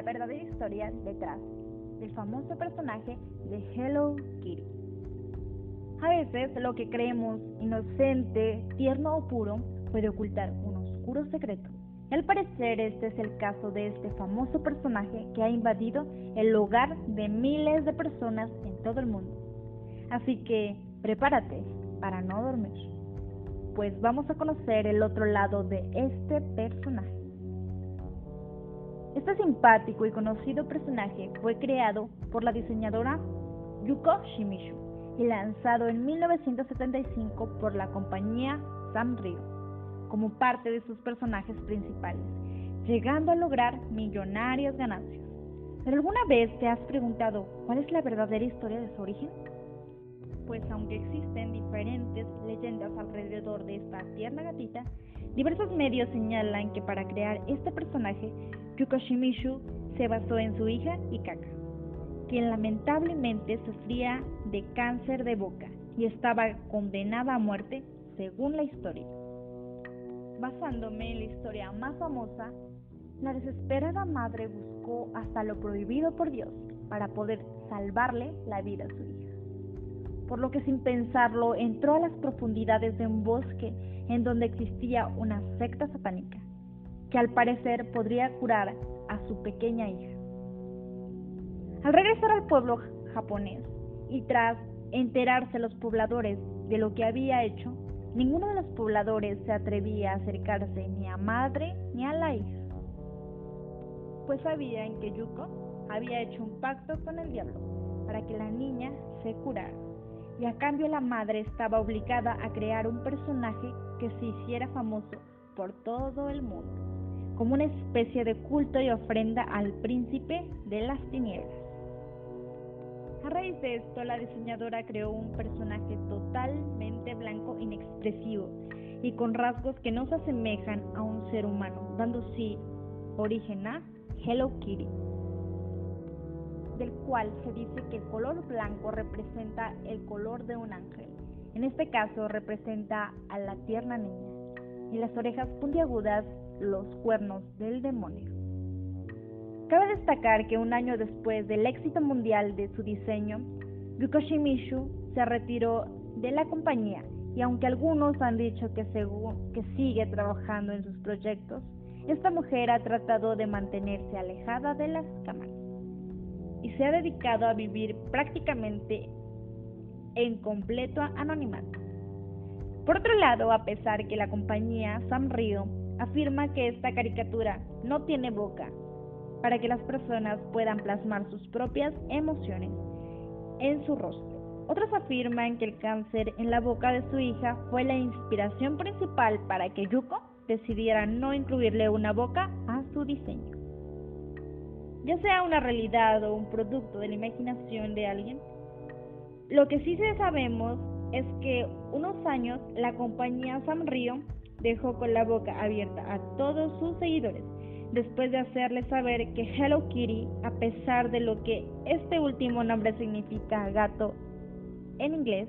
la verdadera historia detrás del famoso personaje de Hello Kitty. A veces lo que creemos inocente, tierno o puro puede ocultar un oscuro secreto. al parecer este es el caso de este famoso personaje que ha invadido el hogar de miles de personas en todo el mundo. Así que prepárate para no dormir, pues vamos a conocer el otro lado de este personaje. Este simpático y conocido personaje fue creado por la diseñadora Yuko Shimizu y lanzado en 1975 por la compañía Sanrio como parte de sus personajes principales, llegando a lograr millonarias ganancias. ¿Pero alguna vez te has preguntado cuál es la verdadera historia de su origen? Pues aunque existen diferentes leyendas alrededor de esta tierna gatita, diversos medios señalan que para crear este personaje Yuko Shimizu se basó en su hija Ikaka, quien lamentablemente sufría de cáncer de boca y estaba condenada a muerte según la historia. Basándome en la historia más famosa, la desesperada madre buscó hasta lo prohibido por Dios para poder salvarle la vida a su hija. Por lo que sin pensarlo entró a las profundidades de un bosque en donde existía una secta satánica que al parecer podría curar a su pequeña hija. Al regresar al pueblo japonés y tras enterarse los pobladores de lo que había hecho, ninguno de los pobladores se atrevía a acercarse ni a madre ni a la hija, pues sabían que Yuko había hecho un pacto con el diablo para que la niña se curara, y a cambio la madre estaba obligada a crear un personaje que se hiciera famoso por todo el mundo como una especie de culto y ofrenda al príncipe de las tinieblas. A raíz de esto, la diseñadora creó un personaje totalmente blanco, inexpresivo y con rasgos que no se asemejan a un ser humano, dando sí origen a Hello Kitty, del cual se dice que el color blanco representa el color de un ángel. En este caso representa a la tierna niña y las orejas puntiagudas los cuernos del demonio. Cabe destacar que un año después del éxito mundial de su diseño, Yuko se retiró de la compañía y aunque algunos han dicho que, que sigue trabajando en sus proyectos, esta mujer ha tratado de mantenerse alejada de las cámaras y se ha dedicado a vivir prácticamente en completo anonimato. Por otro lado, a pesar que la compañía Sanrio afirma que esta caricatura no tiene boca para que las personas puedan plasmar sus propias emociones en su rostro. Otros afirman que el cáncer en la boca de su hija fue la inspiración principal para que Yuko decidiera no incluirle una boca a su diseño. Ya sea una realidad o un producto de la imaginación de alguien, lo que sí sabemos es que unos años la compañía Sanrio dejó con la boca abierta a todos sus seguidores, después de hacerles saber que Hello Kitty, a pesar de lo que este último nombre significa gato en inglés,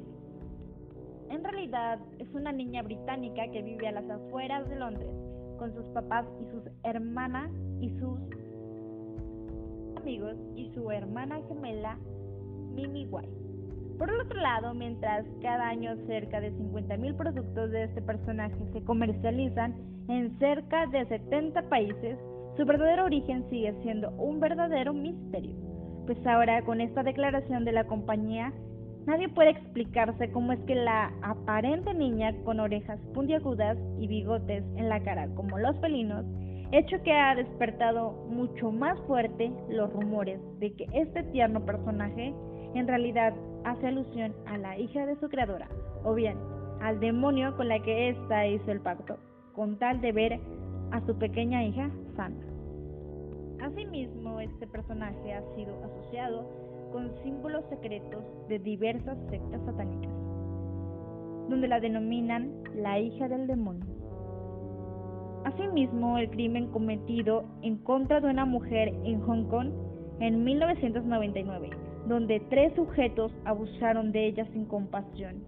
en realidad es una niña británica que vive a las afueras de Londres con sus papás y sus hermanas y sus amigos y su hermana gemela Mimi White. Por otro lado, mientras cada año cerca de 50.000 productos de este personaje se comercializan en cerca de 70 países, su verdadero origen sigue siendo un verdadero misterio. Pues ahora con esta declaración de la compañía, nadie puede explicarse cómo es que la aparente niña con orejas puntiagudas y bigotes en la cara como los felinos, hecho que ha despertado mucho más fuerte los rumores de que este tierno personaje en realidad hace alusión a la hija de su creadora, o bien al demonio con la que ésta hizo el pacto, con tal de ver a su pequeña hija sana. Asimismo, este personaje ha sido asociado con símbolos secretos de diversas sectas satánicas, donde la denominan la hija del demonio. Asimismo, el crimen cometido en contra de una mujer en Hong Kong en 1999 donde tres sujetos abusaron de ella sin compasión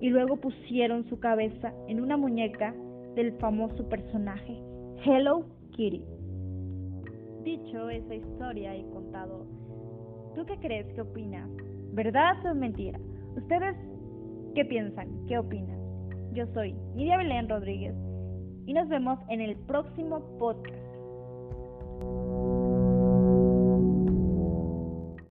y luego pusieron su cabeza en una muñeca del famoso personaje Hello Kitty. Dicho esa historia y contado. ¿Tú qué crees? ¿Qué opinas? ¿Verdad o mentira? ¿Ustedes qué piensan? ¿Qué opinan? Yo soy Lidia Belén Rodríguez y nos vemos en el próximo podcast.